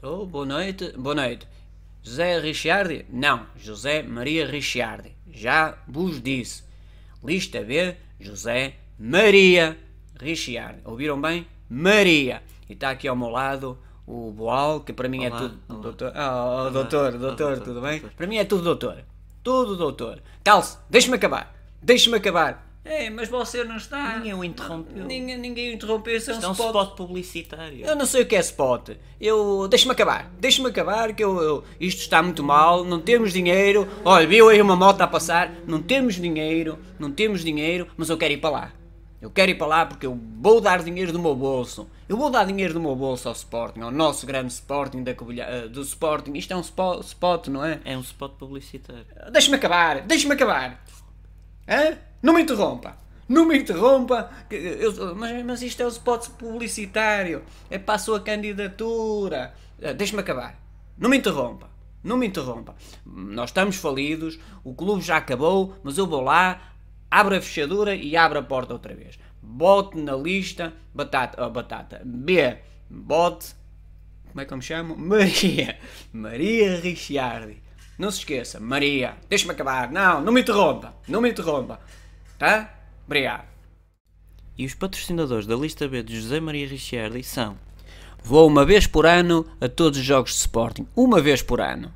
Tô, boa noite. Boa noite. José Ricciardi? Não, José Maria Ricciardi. Já vos disse. Lista B, José Maria Ricciardi. Ouviram bem? Maria. E está aqui ao meu lado o Boal, que para mim é Olá, tudo. olá. Doutor, ah, oh, doutor, doutor, doutor, tudo bem? doutor. Para mim é tudo doutor. Tudo doutor. Calce, deixa-me acabar. Deixa-me acabar. É, mas você não está. Ninguém o interrompeu. Ninguém, ninguém interrompeu. Isso é um Isto é um spot. spot publicitário. Eu não sei o que é spot. Eu. Deixa-me acabar. Deixa-me acabar que eu, eu- Isto está muito mal. Não temos dinheiro. Olha, viu aí uma moto a passar. Não temos dinheiro. Não temos dinheiro. Mas eu quero ir para lá. Eu quero ir para lá porque eu vou dar dinheiro do meu bolso. Eu vou dar dinheiro do meu bolso ao Sporting, ao nosso grande Sporting da eh, do Sporting. Isto é um spo- spot, não é? É um spot publicitário. Deixa-me acabar, deixa-me acabar. Hã? Não me interrompa. Não me interrompa. eu- mas, mas isto é o spot publicitário. É para a sua candidatura. Ah, Deixa-me acabar. Não me interrompa. Não me interrompa. Nós estamos falidos, o clube já acabou, mas eu vou lá, abro a fechadura e abro a porta outra vez. Bote na lista batata, oh, batata. B. Bote como é que eu me chamo? Maria. Maria Ricciardi. Não se esqueça, Maria. Deixa-me acabar. Não, não me interrompa. Não me interrompa. Tá? Obrigado. E os patrocinadores da lista B de José Maria Ricciardi são Vou uma vez por ano a todos os jogos de Sporting. Uma vez por ano.